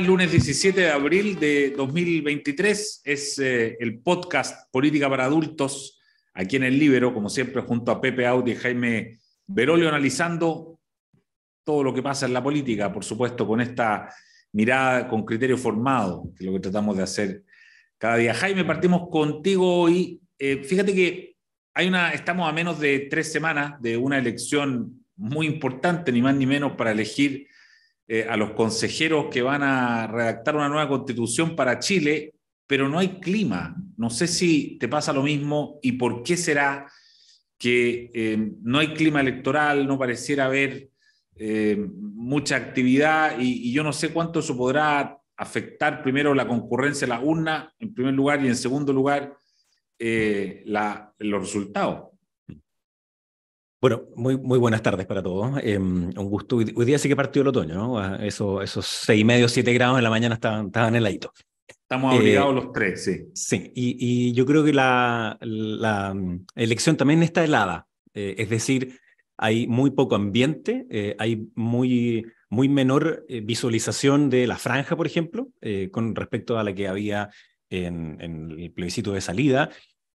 es lunes 17 de abril de 2023. Es eh, el podcast Política para Adultos aquí en el Libero, como siempre, junto a Pepe Audi y Jaime Berolio, analizando todo lo que pasa en la política, por supuesto, con esta mirada con criterio formado, que es lo que tratamos de hacer cada día. Jaime, partimos contigo hoy. Eh, fíjate que hay una, estamos a menos de tres semanas de una elección muy importante, ni más ni menos, para elegir eh, a los consejeros que van a redactar una nueva constitución para Chile, pero no hay clima. No sé si te pasa lo mismo y por qué será que eh, no hay clima electoral, no pareciera haber eh, mucha actividad y, yo no sé cuánto eso podrá afectar primero la concurrencia la urna, en primer lugar, y en segundo lugar, los resultados. Bueno, muy, muy buenas tardes para todos. Em, un gusto. Hoy, día sí que partió el otoño, ¿no? Ah, eso, esos seis y medio, siete grados en la mañana estaban, estaban heladito. Estamos obligados eh, los tres, sí. Sí, y, y yo creo que la, la, mm, elección también está helada. Eh, es decir, hay muy poco ambiente, eh, hay muy, muy menor visualización de la franja, por ejemplo, con respecto a la que había en, en el plebiscito de salida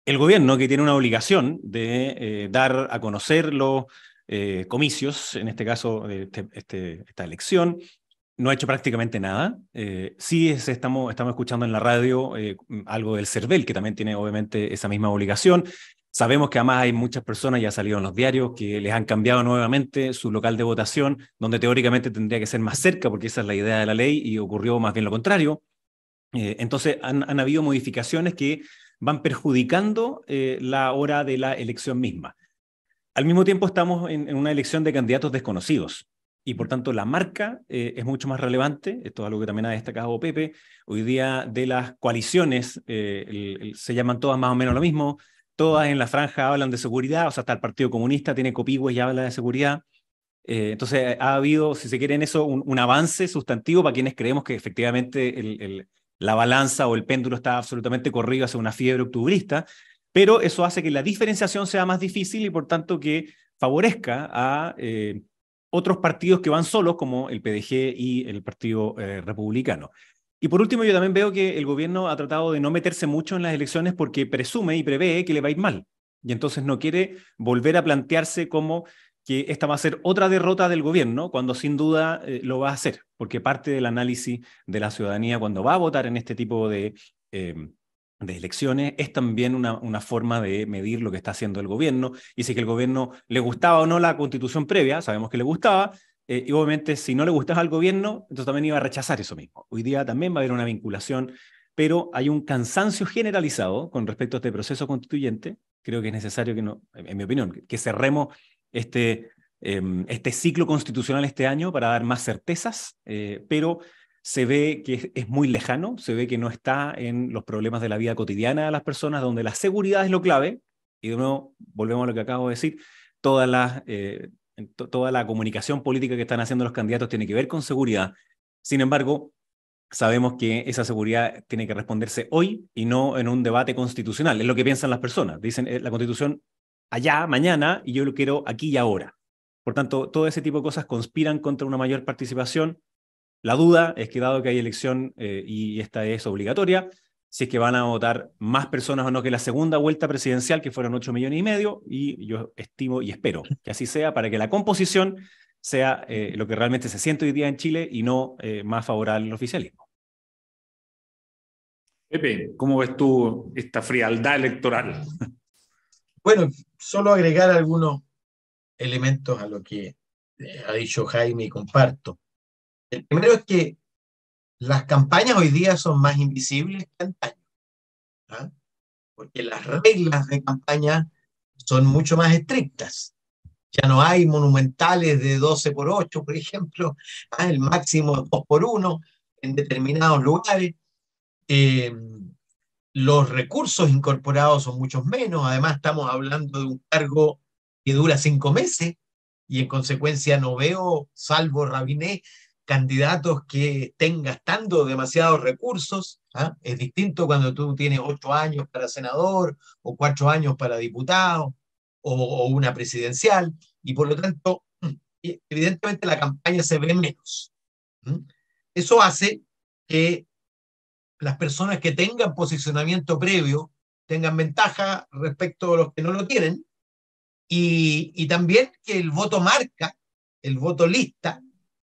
el gobierno, que tiene una obligación de eh, dar a conocer los eh, comicios, en este caso este, este, esta elección, no ha hecho prácticamente nada. Eh, sí estamos, escuchando en la radio algo del CERVEL, que también tiene obviamente esa misma obligación. Sabemos que además hay muchas personas, ya ha salido en los diarios, que les han cambiado nuevamente su local de votación, donde teóricamente tendría que ser más cerca, porque esa es la idea de la ley, y ocurrió más bien lo contrario. entonces, han habido modificaciones que van perjudicando eh, la hora de la elección misma. Al mismo tiempo estamos en, una elección de candidatos desconocidos y por tanto la marca eh, es mucho más relevante, esto es algo que también ha destacado Pepe, hoy día de las coaliciones eh, se llaman todas más o menos lo mismo, todas en la franja hablan de seguridad, o sea, hasta el Partido Comunista tiene copigües y habla de seguridad. entonces ha habido, si se quiere en eso, un, avance sustantivo para quienes creemos que efectivamente el, la balanza o el péndulo está absolutamente corrido hacia una fiebre octubrista, pero eso hace que la diferenciación sea más difícil y por tanto que favorezca a eh, otros partidos que van solos, como el PDG y el Partido eh, Republicano. Y por último, yo también veo que el gobierno ha tratado de no meterse mucho en las elecciones porque presume y prevé que le va a ir mal. Y entonces no quiere volver a plantearse como que esta va a ser otra derrota del gobierno, cuando sin duda eh, lo va a hacer, porque parte del análisis de la ciudadanía cuando va a votar en este tipo de, em, de elecciones es también una, una, forma de medir lo que está haciendo el gobierno, y si el gobierno le gustaba o no la constitución previa, sabemos que le gustaba, eh, y obviamente si no le gustaba al gobierno, entonces también iba a rechazar eso mismo. Hoy día también va a haber una vinculación, pero hay un cansancio generalizado con respecto a este proceso constituyente, creo que es necesario que, no, en mi opinión, que cerremos este, em, este ciclo constitucional este año para dar más certezas, eh, pero se ve que es muy lejano, se ve que no está en los problemas de la vida cotidiana de las personas, donde la seguridad es lo clave, y de nuevo volvemos a lo que acabo de decir, toda la, eh, toda la comunicación política que están haciendo los candidatos tiene que ver con seguridad. Sin embargo, sabemos que esa seguridad tiene que responderse hoy y no en un debate constitucional, es lo que piensan las personas. Dicen, eh, la constitución allá, mañana, y yo lo quiero aquí y ahora. Por tanto, todo ese tipo de cosas conspiran contra una mayor participación. La duda es que dado que hay elección eh, y esta es obligatoria, si es que van a votar más personas o no que la segunda vuelta presidencial, que fueron 8 millones y medio, y yo estimo y espero que así sea para que la composición sea eh, lo que realmente se siente hoy día en Chile y no eh, más favorable al oficialismo. Pepe, ¿cómo ves tú esta frialdad electoral? Bueno, solo agregar algunos elementos a lo que eh, ha dicho Jaime y comparto. El primero es que las campañas hoy día son más invisibles que antaño, ¿ah? porque las reglas de campaña son mucho más estrictas. Ya no hay monumentales de 12 por 8, por ejemplo, ¿ah? el máximo 2 por 1 en determinados lugares. Eh, los recursos incorporados son muchos menos, además estamos hablando de un cargo que dura cinco meses y en consecuencia no veo, salvo Rabiné, candidatos que estén gastando demasiados recursos. ¿ah? Es distinto cuando tú tienes ocho años para senador o cuatro años para diputado o, una presidencial y por lo tanto, evidentemente la campaña se ve menos. Eso hace que las personas que tengan posicionamiento previo tengan ventaja respecto a los que no lo tienen, y, también que el voto marca, el voto lista,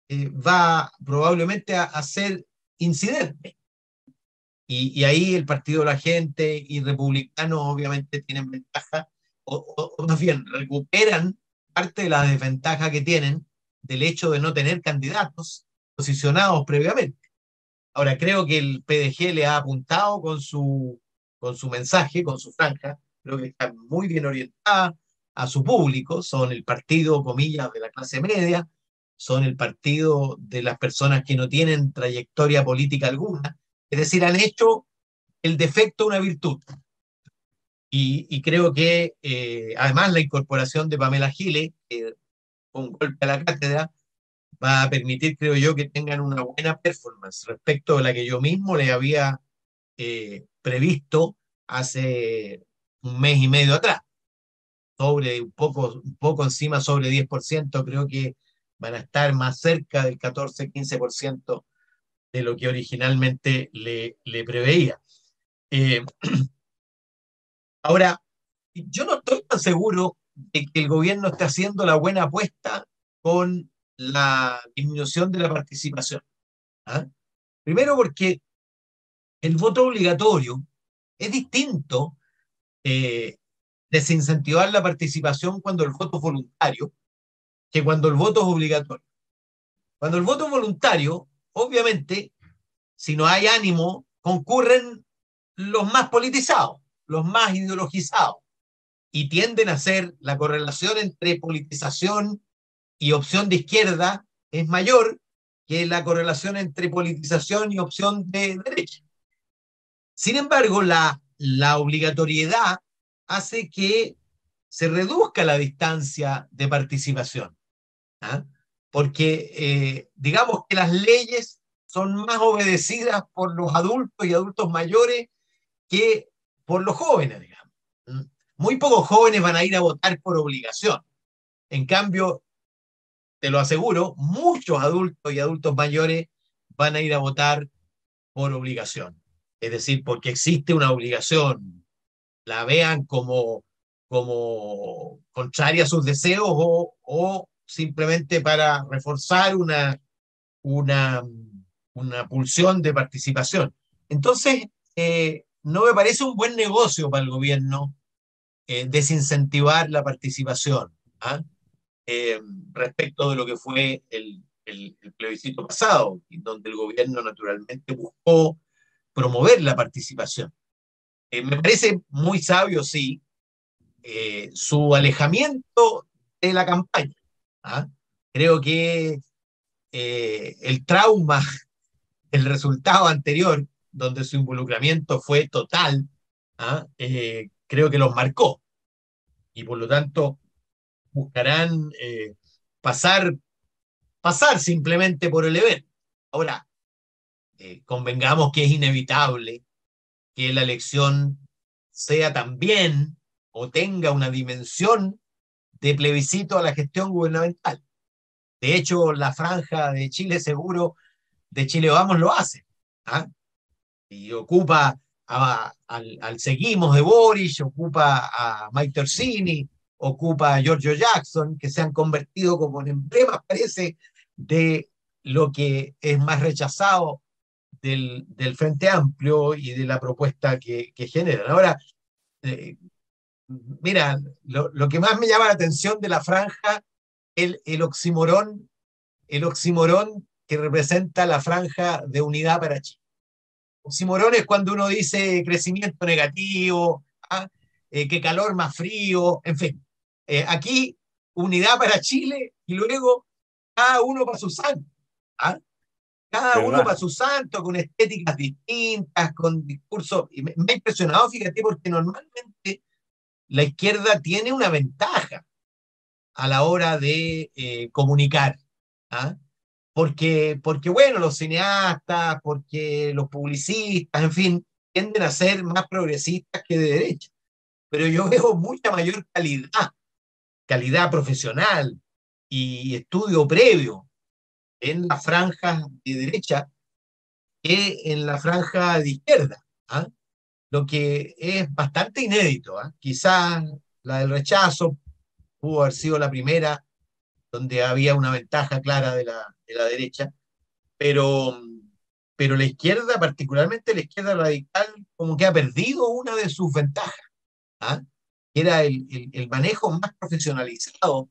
eh, va probablemente a, ser incidente. Y, ahí el Partido de la Gente y republicanos obviamente tienen ventaja, o, o más bien recuperan parte de la desventaja que tienen del hecho de no tener candidatos posicionados previamente. Ahora, creo que el PDG le ha apuntado con su, con su mensaje, con su franja, creo que está muy bien orientada a su público, son el partido, comillas, de la clase media, son el partido de las personas que no tienen trayectoria política alguna, es decir, han hecho el defecto una virtud. Y, creo que eh, además la incorporación de Pamela Gile, que un golpe a la cátedra, va a permitir, creo yo, que tengan una buena performance respecto a la que yo mismo le había eh, previsto hace un mes y medio atrás. Sobre un poco, un poco encima, sobre 10%, creo que van a estar más cerca del 14-15% de lo que originalmente le, le preveía. Eh, ahora, yo no estoy tan seguro de que el gobierno esté haciendo la buena apuesta con la disminución de la participación. ¿ah? Primero porque el voto obligatorio es distinto eh, desincentivar la participación cuando el voto es voluntario que cuando el voto es obligatorio. Cuando el voto es voluntario, obviamente, si no hay ánimo, concurren los más politizados, los más ideologizados, y tienden a ser la correlación entre politización y opción de izquierda es mayor que la correlación entre politización y opción de derecha. Sin embargo, la, la obligatoriedad hace que se reduzca la distancia de participación. ¿ah? Porque eh, digamos que las leyes son más obedecidas por los adultos y adultos mayores que por los jóvenes, digamos. Muy pocos jóvenes van a ir a votar por obligación. En cambio, te lo aseguro, muchos adultos y adultos mayores van a ir a votar por obligación. Es decir, porque existe una obligación, la vean como, como contraria a sus deseos o, o simplemente para reforzar una, una, una pulsión de participación. Entonces, eh, no me parece un buen negocio para el gobierno eh, desincentivar la participación. ¿ah? Eh, respecto de lo que fue el, plebiscito pasado, donde el gobierno naturalmente buscó promover la participación. Eh, me parece muy sabio, sí, eh, su alejamiento de la campaña. ¿ah? Creo que el trauma, el resultado anterior, donde su involucramiento fue total, ¿ah? creo que los marcó. Y por lo tanto, buscarán eh, pasar, pasar simplemente por el evento. Ahora, eh, convengamos que es inevitable que la elección sea también o tenga una dimensión de plebiscito a la gestión gubernamental. De hecho, la franja de Chile Seguro, de Chile Vamos, lo hace. ¿ah? Y ocupa al, al, Seguimos de Boris, ocupa a Mike Torsini, ocupa a Giorgio Jackson, que se han convertido como en emblemas, parece, de lo que es más rechazado del, del Frente Amplio y de la propuesta que, que generan. Ahora, eh, mira, lo, lo, que más me llama la atención de la franja, el, el oximorón, el oximorón que representa la franja de unidad para Chile. Oximorón es cuando uno dice crecimiento negativo, ¿ah? eh, que calor más frío, en fin. Eh, aquí, unidad para Chile y luego cada uno para su santo. ¿ah? Cada uno para su santo, con estéticas distintas, con discursos. Y me, ha impresionado, fíjate, porque normalmente la izquierda tiene una ventaja a la hora de eh, comunicar. ¿ah? Porque, porque, bueno, los cineastas, porque los publicistas, en fin, tienden a ser más progresistas que de derecha. Pero yo veo mucha mayor calidad calidad profesional y estudio previo en las franjas de derecha que en la franja de izquierda, ¿ah? lo que es bastante inédito. ¿ah? Quizás la del rechazo pudo haber sido la primera donde había una ventaja clara de la, de la derecha, pero, pero la izquierda, particularmente la izquierda radical, como que ha perdido una de sus ventajas, ¿ah? Era el, el, manejo más profesionalizado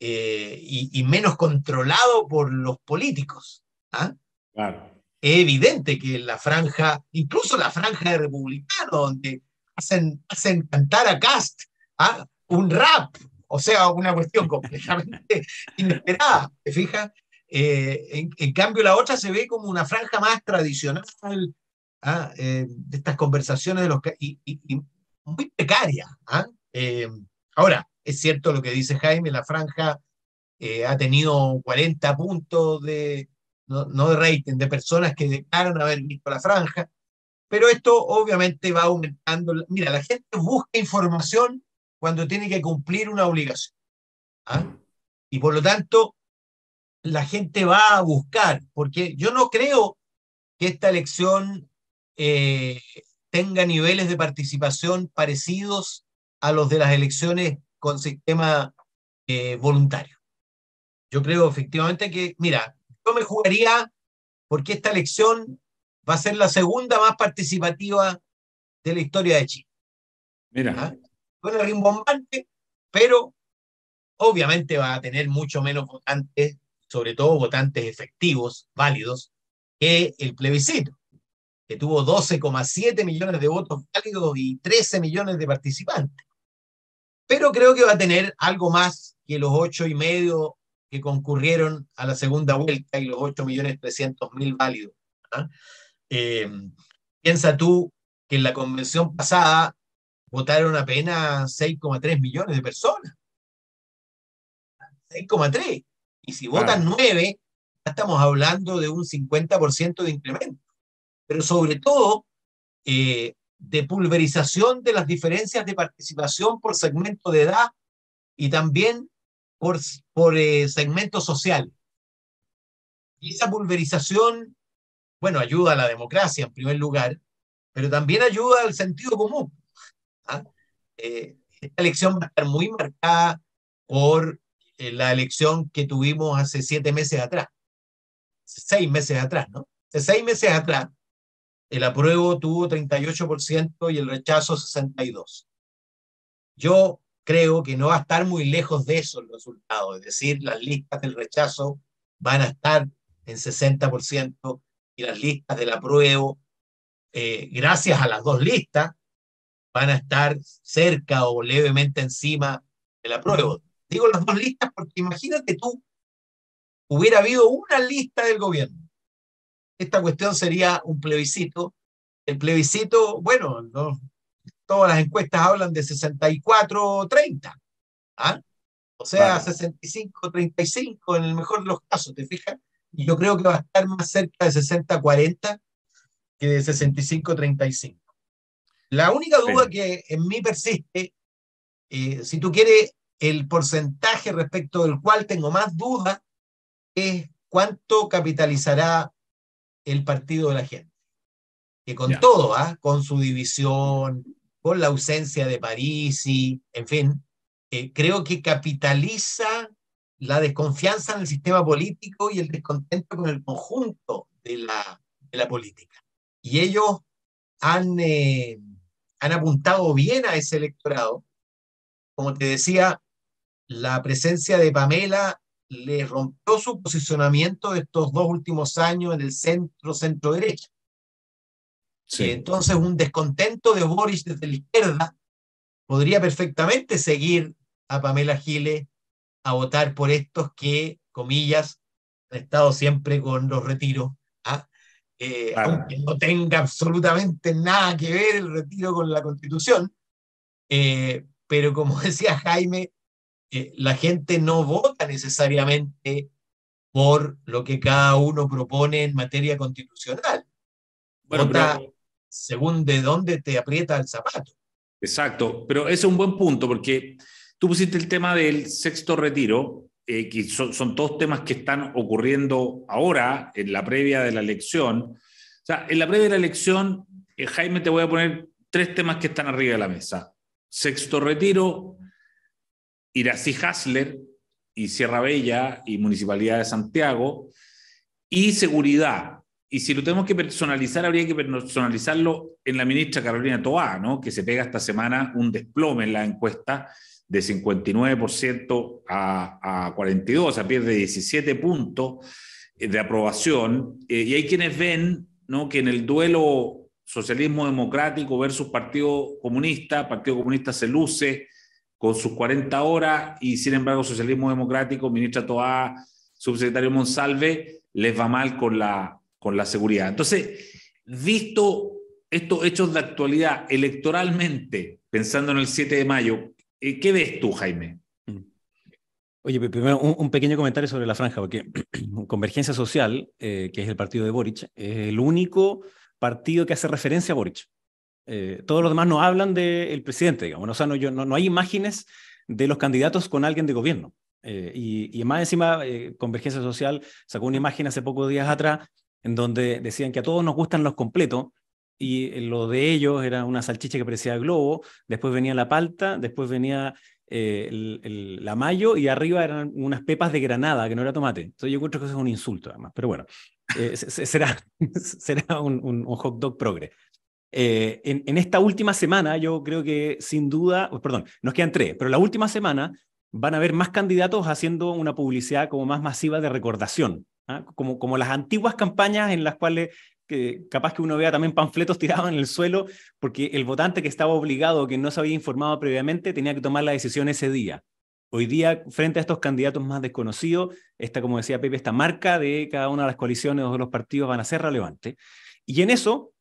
eh, y, y, menos controlado por los políticos. ¿ah? Claro. Es evidente que la franja, incluso la franja de republicanos, donde hacen, hacen cantar a Cast ¿ah? un rap, o sea, una cuestión completamente inesperada, ¿te fijas? Eh, en, cambio, la otra se ve como una franja más tradicional ¿ah? eh, de estas conversaciones de los y, muy precaria. ¿ah? Eh, ahora, es cierto lo que dice Jaime, la franja ha tenido 40 puntos de, no, no, de rating, de personas que declaran haber visto la franja, pero esto obviamente va aumentando. Mira, la gente busca información cuando tiene que cumplir una obligación. ¿ah? Y por lo tanto, la gente va a buscar, porque yo no creo que esta elección eh, tenga niveles de participación parecidos a los de las elecciones con sistema eh, voluntario. Yo creo efectivamente que, mira, yo me jugaría porque esta elección va a ser la segunda más participativa de la historia de Chile. Mira. ¿Ah? suena rimbombante, pero obviamente va a tener mucho menos votantes, sobre todo votantes efectivos, válidos, que el plebiscito, que tuvo 12,7 millones de votos válidos y 13 millones de participantes. Pero creo que va a tener algo más que los ocho y medio que concurrieron a la segunda vuelta y los 8 millones 300 mil válidos. ¿ah? Eh, piensa tú que en la convención pasada votaron apenas 6,3 millones de personas. 6,3. Y si votan 9, ya estamos hablando de un 50% de incremento. Pero sobre todo, eh, de pulverización de las diferencias de participación por segmento de edad y también por, por eh, segmento social. Y esa pulverización, bueno, ayuda a la democracia en primer lugar, pero también ayuda al sentido común. ¿ah? Eh, esta elección va a estar muy marcada por eh, la elección que tuvimos hace siete meses atrás, seis meses atrás, ¿no? Hace seis meses atrás, el apruebo tuvo 38% y el rechazo 62%. Yo creo que no va a estar muy lejos de eso el resultado, es decir, las listas del rechazo van a estar en 60% y las listas del apruebo, eh, gracias a las dos listas, van a estar cerca o levemente encima de la prueba. Digo las dos listas porque imagínate tú, hubiera habido una lista del gobierno. Esta cuestión sería un plebiscito. El plebiscito, bueno, todas las encuestas hablan de 64-30. ¿ah? O sea, 65-35 en el mejor de los casos, ¿te fijas? Y yo creo que va a estar más cerca de 60-40 que de 65-35. La única duda que en mí persiste, eh, si tú quieres, el porcentaje respecto del cual tengo más duda es cuánto capitalizará el partido de la gente. Que con todo, ¿ah? con su división, con la ausencia de París y, en fin, eh, creo que capitaliza la desconfianza en el sistema político y el descontento con el conjunto de la, de la política. Y ellos han, eh, han apuntado bien a ese electorado. Como te decía, la presencia de Pamela le rompió su posicionamiento de estos dos últimos años en el centro, centro derecha. Sí. entonces un descontento de Boris desde la izquierda podría perfectamente seguir a Pamela Giles a votar por estos que, comillas, han estado siempre con los retiros eh, aunque no tenga absolutamente nada que ver el retiro con la constitución. Eh, pero como decía Jaime, eh, la gente no vota necesariamente por lo que cada uno propone en materia constitucional. vota según de dónde te aprieta el zapato. Exacto, pero ese es un buen punto porque tú pusiste el tema del sexto retiro, que son, son todos temas que están ocurriendo ahora en la previa de la elección, O sea, en la previa de la elección, eh, Jaime, te voy a poner tres temas que están arriba de la mesa. Sexto retiro, Irací Hasler y Sierra Bella y Municipalidad de Santiago, y seguridad. Y si lo tenemos que personalizar, habría que personalizarlo en la ministra Carolina Toá, ¿no? que se pega esta semana un desplome en la encuesta de 59% a, a 42%, o sea, pierde 17 puntos de aprobación. Eh, y hay quienes ven ¿no? que en el duelo socialismo democrático versus Partido Comunista, Partido Comunista se luce con sus 40 horas y sin embargo socialismo democrático, ministra Toá, subsecretario Monsalve, les va mal con la, con la seguridad. Entonces, visto estos hechos de actualidad electoralmente, pensando en el 7 de mayo, eh, ¿qué ves tú, Jaime? Mm. Oye, primero un, pequeño comentario sobre la franja, porque Convergencia Social, eh, que es el partido de Boric, es el único partido que hace referencia a Boric. Eh, todos los demás no hablan del presidente, digamos. O sea, no, no, hay imágenes de los candidatos con alguien de gobierno. y, y, más encima, Convergencia Social sacó una imagen hace pocos días atrás en donde decían que a todos nos gustan los completos, y lo de ellos era una salchicha que parecía globo, después venía la palta, después venía eh, la mayo y arriba eran unas pepas de granada, que no era tomate. Entonces yo encuentro que eso es un insulto además, pero bueno, eh, será, será un, un, hot dog progre. Eh, en, esta última semana yo creo que sin duda, oh, perdón, nos quedan tres, pero la última semana van a haber más candidatos haciendo una publicidad como más masiva de recordación, ¿ah? como, como las antiguas campañas en las cuales capaz que uno vea también panfletos tirados en el suelo, porque el votante que estaba obligado, que no se había informado previamente, tenía que tomar la decisión ese día. Hoy día, frente a estos candidatos más desconocidos, esta, como decía Pepe, esta marca de cada una de las coaliciones o de los partidos van a ser relevantes. Y en eso,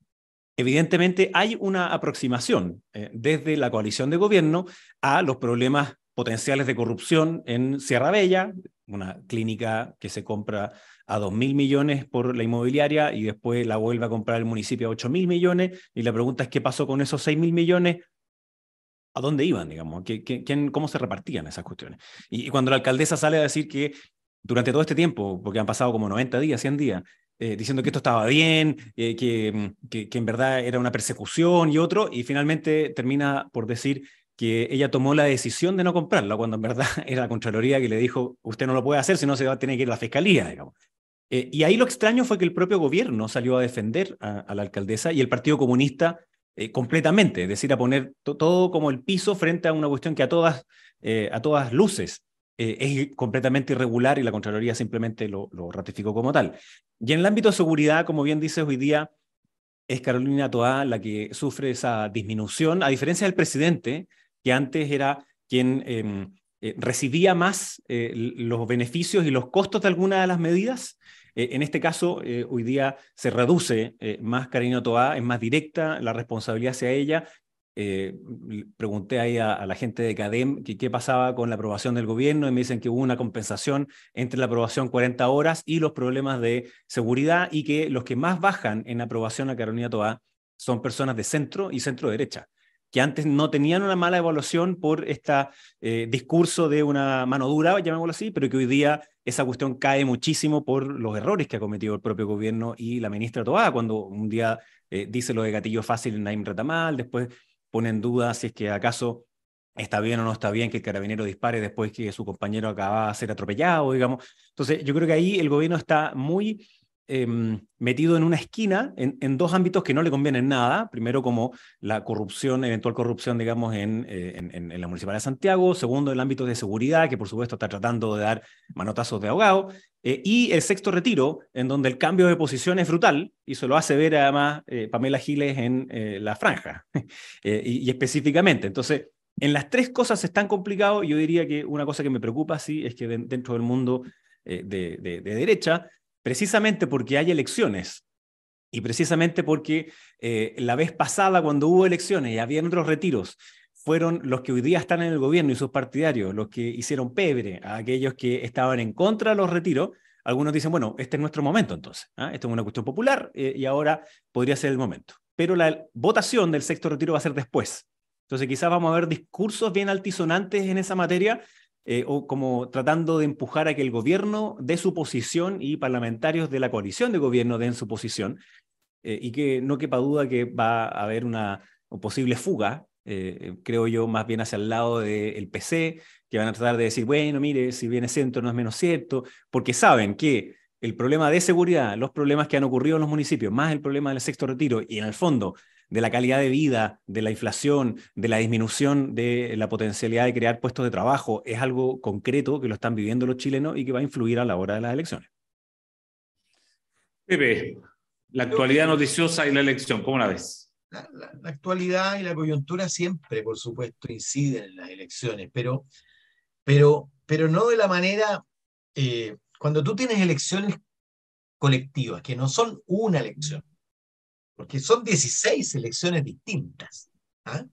evidentemente, hay una aproximación eh, desde la coalición de gobierno a los problemas potenciales de corrupción en Sierra Bella, una clínica que se compra a 2 mil millones por la inmobiliaria y después la vuelve a comprar el municipio a 8 mil millones. Y la pregunta es, ¿qué pasó con esos 6 mil millones? ¿A dónde iban, digamos? quién, ¿Cómo se repartían esas cuestiones? Y, cuando la alcaldesa sale a decir que durante todo este tiempo, porque han pasado como 90 días, 100 días, eh, diciendo que esto estaba bien, eh, que, que, en verdad era una persecución y otro, y finalmente termina por decir que ella tomó la decisión de no comprarla, cuando en verdad era la Contraloría que le dijo, usted no lo puede hacer, si no se va a tener que ir a la Fiscalía, digamos. Eh, y ahí lo extraño fue que el propio gobierno salió a defender a, la alcaldesa y el Partido Comunista eh, completamente, es decir, a poner todo como el piso frente a una cuestión que a todas, a todas luces es completamente irregular y la Contraloría simplemente lo, lo, ratificó como tal. Y en el ámbito de seguridad, como bien dices, hoy día es Carolina Toá la que sufre esa disminución, a diferencia del presidente, que antes era quien em, recibía más los beneficios y los costos de alguna de las medidas eh, en este caso, eh, hoy día se reduce eh, más Karina Toá, es más directa la responsabilidad hacia ella. Pregunté ahí a, la gente de CADEM qué pasaba con la aprobación del gobierno y me dicen que hubo una compensación entre la aprobación 40 horas y los problemas de seguridad y que los que más bajan en aprobación a Carolina Toá son personas de centro y centro derecha que antes no tenían una mala evaluación por este discurso de una mano dura, llamémoslo así, pero que hoy día esa cuestión cae muchísimo por los errores que ha cometido el propio gobierno y la ministra Toá, cuando un día eh, dice lo de gatillo fácil en Naim Retamal, después pone en duda si es que acaso está bien o no está bien que el carabinero dispare después que su compañero acaba de ser atropellado, digamos. Entonces, yo creo que ahí el gobierno está muy Em, metido en una esquina en, dos ámbitos que no le convienen nada. Primero, como la corrupción, eventual corrupción, digamos, en, eh, en, la Municipalidad de Santiago. Segundo, el ámbito de seguridad, que por supuesto está tratando de dar manotazos de ahogado. Eh, y el sexto retiro, en donde el cambio de posición es brutal, y se lo hace ver además eh, Pamela Giles en la franja, y, específicamente. Entonces, en las tres cosas están complicados. Yo diría que una cosa que me preocupa, sí, es que dentro del mundo de, de derecha precisamente porque hay elecciones y precisamente porque eh, la vez pasada cuando hubo elecciones y había otros retiros, fueron los que hoy día están en el gobierno y sus partidarios, los que hicieron pebre a aquellos que estaban en contra de los retiros. Algunos dicen, bueno, este es nuestro momento entonces, ¿ah? esto es una cuestión popular eh, y ahora podría ser el momento. Pero la votación del sexto retiro va a ser después. Entonces quizás vamos a ver discursos bien altisonantes en esa materia, eh, o como tratando de empujar a que el gobierno dé su posición y parlamentarios de la coalición de gobierno den su posición. y que no quepa duda que va a haber una, posible fuga, creo yo, más bien hacia el lado del PC, que van a tratar de decir, bueno, mire, si viene centro no es menos cierto, porque saben que el problema de seguridad, los problemas que han ocurrido en los municipios, más el problema del sexto retiro y en el fondo de la calidad de vida, de la inflación, de la disminución de la potencialidad de crear puestos de trabajo, es algo concreto que lo están viviendo los chilenos y que va a influir a la hora de las elecciones. Pepe, la actualidad noticiosa y la elección, ¿cómo la ves? La, actualidad y la coyuntura siempre, por supuesto, inciden en las elecciones, pero, pero, pero no de la manera eh, cuando tú tienes elecciones colectivas, que no son una elección, porque son 16 elecciones distintas, ¿ah?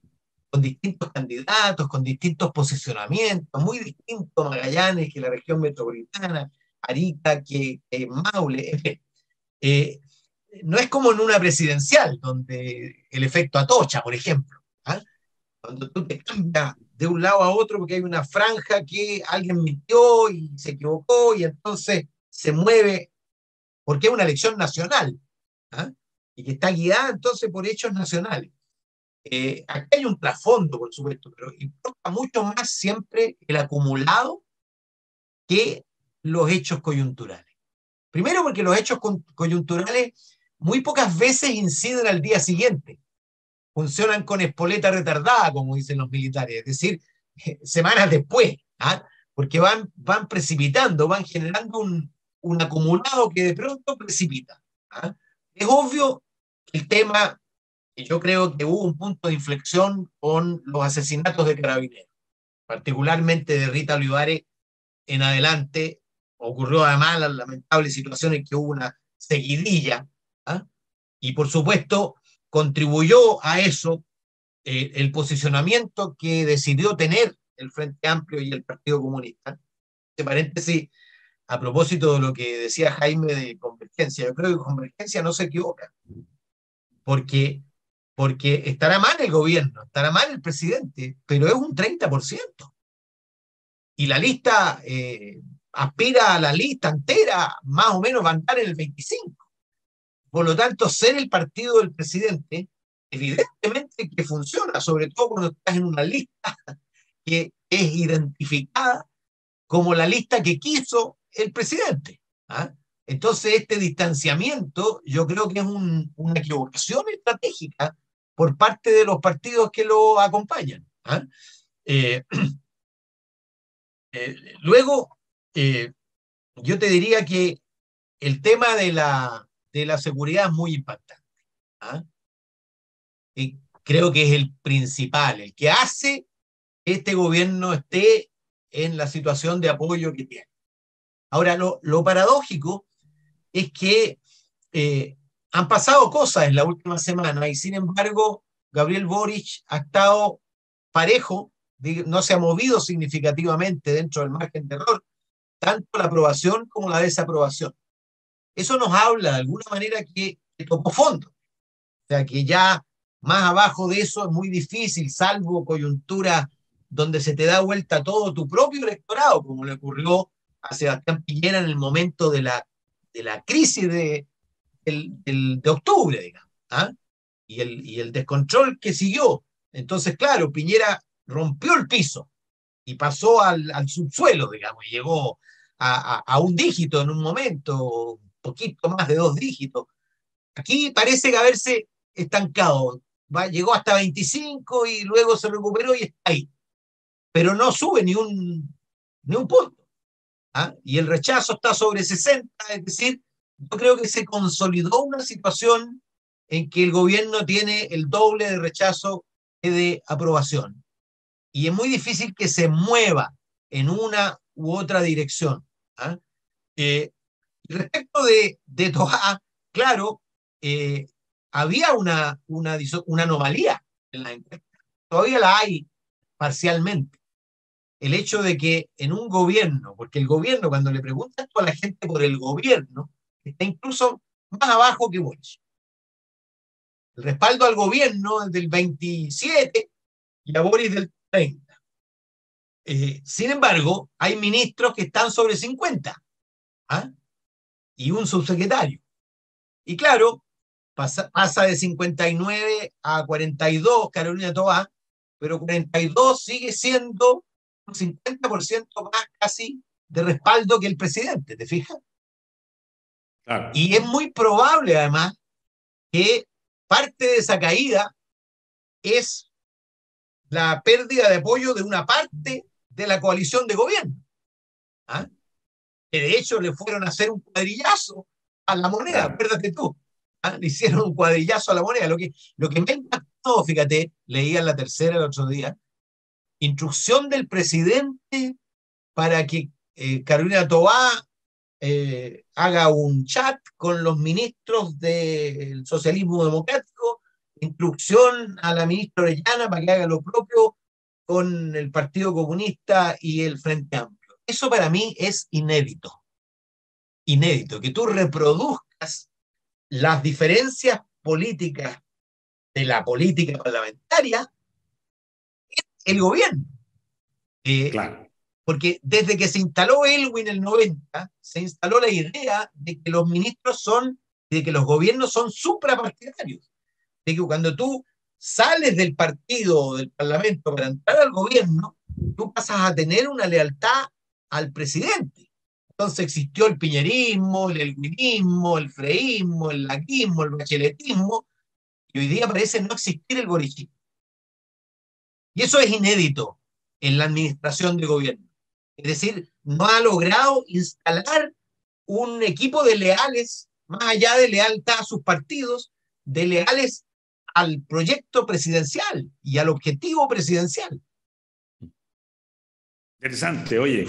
con distintos candidatos, con distintos posicionamientos, muy distintos Magallanes que la región metropolitana, Arica que, Maule, eh, no es como en una presidencial, donde el efecto Atocha, por ejemplo, ¿ah? cuando tú te cambias de un lado a otro porque hay una franja que alguien mintió y se equivocó y entonces se mueve, porque es una elección nacional ¿ah? Y que está guiada entonces por hechos nacionales. Eh, aquí hay un trasfondo, por supuesto, pero importa mucho más siempre el acumulado que los hechos coyunturales. Primero porque los hechos coyunturales muy pocas veces inciden al día siguiente funcionan con espoleta retardada, como dicen los militares, es decir, semanas después, ¿ah? porque van, van precipitando, van generando un, un acumulado que de pronto precipita. ¿ah? Es obvio el tema, yo creo que hubo un punto de inflexión con los asesinatos de carabineros, particularmente de Rita Olivares en adelante, ocurrió además la lamentable situación en que hubo una seguidilla, ¿ah? y por supuesto contribuyó a eso eh, el posicionamiento que decidió tener el Frente Amplio y el Partido Comunista. De paréntesis, a propósito de lo que decía Jaime de Convergencia, yo creo que Convergencia no se equivoca, porque, porque estará mal el gobierno, estará mal el presidente, pero es un 30%. Y la lista eh, aspira a la lista entera, más o menos va a andar en el 25%. Por lo tanto, ser el partido del presidente, evidentemente que funciona, sobre todo cuando estás en una lista que es identificada como la lista que quiso el presidente. ¿ah? Entonces, este distanciamiento yo creo que es una equivocación estratégica por parte de los partidos que lo acompañan. ¿ah? Eh, eh, luego, eh, yo te diría que el tema de la, de la seguridad es muy impactante. ¿ah? Y creo que es el principal, el que hace que este gobierno esté en la situación de apoyo que tiene. Ahora, lo, lo paradójico es que eh, han pasado cosas en la última semana y sin embargo Gabriel Boric ha estado parejo, no se ha movido significativamente dentro del margen de error, tanto la aprobación como la desaprobación. Eso nos habla de alguna manera que, tocó fondo. O sea, que ya más abajo de eso es muy difícil, salvo coyuntura donde se te da vuelta todo tu propio electorado, como le ocurrió a Sebastián Piñera en el momento de la, de la crisis de, de octubre, digamos, ¿ah? y, el, y el descontrol que siguió. Entonces, claro, Piñera rompió el piso y pasó al, al subsuelo, digamos, y llegó a, a, un dígito en un momento, poquito más de dos dígitos. Aquí parece que haberse estancado. Llegó hasta 25 y luego se recuperó y está ahí. Pero no sube ni un, ni un punto. ¿Ah? Y el rechazo está sobre 60, es decir, yo creo que se consolidó una situación en que el gobierno tiene el doble de rechazo que de aprobación. Y es muy difícil que se mueva en una u otra dirección. ¿ah? Eh, respecto de, de Toja, claro, eh, había una, una, una anomalía en la encuesta. Todavía la hay parcialmente. El hecho de que en un gobierno, porque el gobierno, cuando le preguntan a la gente por el gobierno, está incluso más abajo que Boris. El respaldo al gobierno es del 27 y a Boris del 30. Eh, sin embargo, hay ministros que están sobre 50. ¿ah? y un subsecretario. Y claro, pasa, pasa de 59 a 42 Carolina Toa, pero 42 sigue siendo 50% más casi de respaldo que el presidente, ¿te fijas? Y es muy probable, además, que parte de esa caída es la pérdida de apoyo de una parte de la coalición de gobierno. ¿ah? Que de hecho le fueron a hacer un cuadrillazo a la moneda, acuérdate tú. ¿ah? Le hicieron un cuadrillazo a la moneda. Lo que, lo que me impactó, fíjate, leía en la tercera el otro día, instrucción del presidente para que eh, Carolina Tobá eh, haga un chat con los ministros del socialismo democrático, instrucción a la ministra Orellana para que haga lo propio con el Partido Comunista y el Frente Amplio. Eso para mí es inédito. Inédito, que tú reproduzcas las diferencias políticas de la política parlamentaria en el gobierno. Eh, claro. Porque desde que se instaló Elwin en el 90, se instaló la idea de que los ministros son, de que los gobiernos son suprapartidarios. De que cuando tú sales del partido o del parlamento para entrar al gobierno, tú pasas a tener una lealtad al presidente. Entonces existió el piñerismo, el elwinismo, el freísmo, el laquismo, el bacheletismo, y hoy día parece no existir el borichismo. Y eso es inédito en la administración de gobierno. Es decir, no ha logrado instalar un equipo de leales, más allá de lealtad a sus partidos, de leales al proyecto presidencial y al objetivo presidencial. Interesante, oye.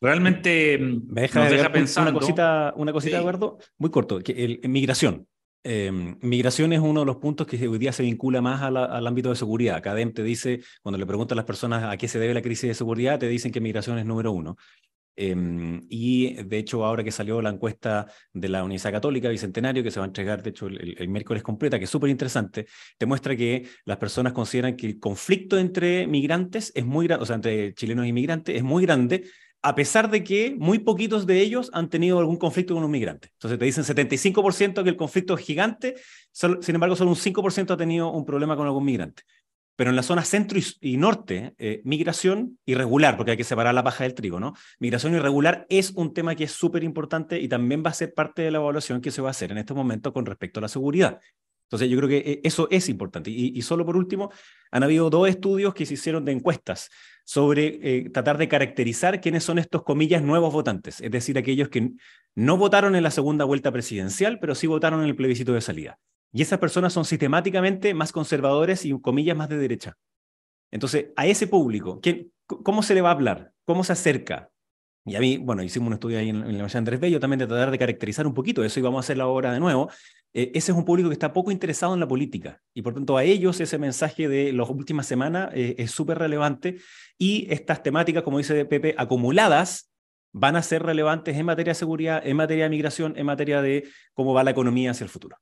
Realmente me deja, deja pensando. Una cosita, una cosita Eduardo, muy corto, que el, migración. Eh, migración es uno de los puntos que hoy día se vincula más al ámbito de seguridad. Cadem te dice, cuando le preguntan a las personas a qué se debe la crisis de seguridad, te dicen que migración es número uno. Em, y de hecho, ahora que salió la encuesta de la Universidad Católica Bicentenario, que se va a entregar, de hecho, el, miércoles completa, que es súper interesante, te muestra que las personas consideran que el conflicto entre migrantes es muy grande, o sea, entre chilenos y migrantes es muy grande, a pesar de que muy poquitos de ellos han tenido algún conflicto con un migrante. Entonces te dicen 75% que el conflicto es gigante, sin embargo solo un 5% ha tenido un problema con algún migrante. Pero en la zona centro y, norte, eh, migración irregular, porque hay que separar la paja del trigo, ¿no? Migración irregular es un tema que es súper importante y también va a ser parte de la evaluación que se va a hacer en este momento con respecto a la seguridad. Entonces yo creo que eh, eso es importante. Y, solo por último, han habido dos estudios que se hicieron de encuestas sobre eh, tratar de caracterizar quiénes son estos, comillas, nuevos votantes, es decir, aquellos que no votaron en la segunda vuelta presidencial, pero sí votaron en el plebiscito de salida. Y esas personas son sistemáticamente más conservadores y, comillas, más de derecha. Entonces, a ese público, ¿cómo se le va a hablar? ¿Cómo se acerca? Y a mí, bueno, hicimos un estudio ahí en, la Universidad Andrés Bello también de tratar de caracterizar un poquito eso y vamos a hacerlo ahora de nuevo. Eh, ese es un público que está poco interesado en la política y por tanto a ellos ese mensaje de las últimas semanas eh, es súper relevante y estas temáticas, como dice Pepe, acumuladas van a ser relevantes en materia de seguridad, en materia de migración, en materia de cómo va la economía hacia el futuro.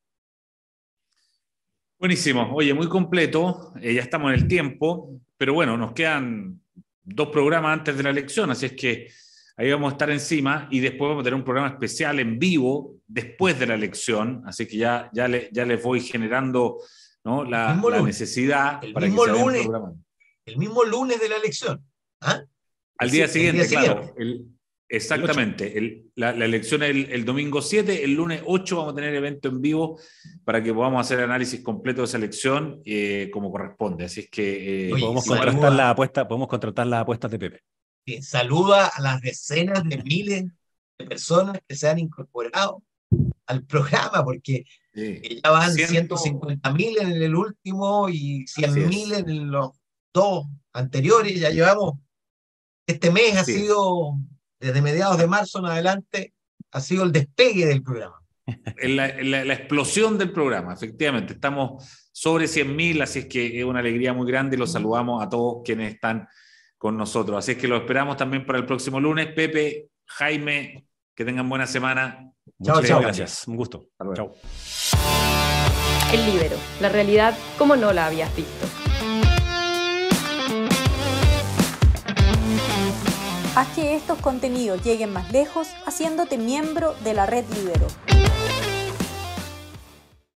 Buenísimo, oye, muy completo, eh, ya estamos en el tiempo, pero bueno, nos quedan dos programas antes de la elección, así es que Ahí vamos a estar encima y después vamos a tener un programa especial en vivo después de la elección. Así que ya, ya, le, ya les voy generando ¿no? la, necesidad el mismo lunes, El mismo lunes de la elección. ¿ah? Al día siguiente, claro. exactamente. la, elección es el, domingo 7, el lunes 8 vamos a tener evento en vivo para que podamos hacer análisis completo de esa elección eh, como corresponde. Así es que... Eh, podemos, contratar la apuesta, podemos contratar las apuestas de Pepe saluda a las decenas de miles de personas que se han incorporado al programa, porque ya van 150 mil en el último y 100 mil en los dos anteriores. Ya llevamos, este mes ha sido, desde mediados de marzo en adelante, ha sido el despegue del programa. La, la, explosión del programa, efectivamente. Estamos sobre 100 mil, así es que es una alegría muy grande y los saludamos a todos quienes están con nosotros. Así es que lo esperamos también para el próximo lunes. Pepe, Jaime, que tengan buena semana. Chao, chao. Gracias. Un gusto. Chao. El libero, la realidad como no la habías visto. Haz que estos contenidos lleguen más lejos haciéndote miembro de la red Libero.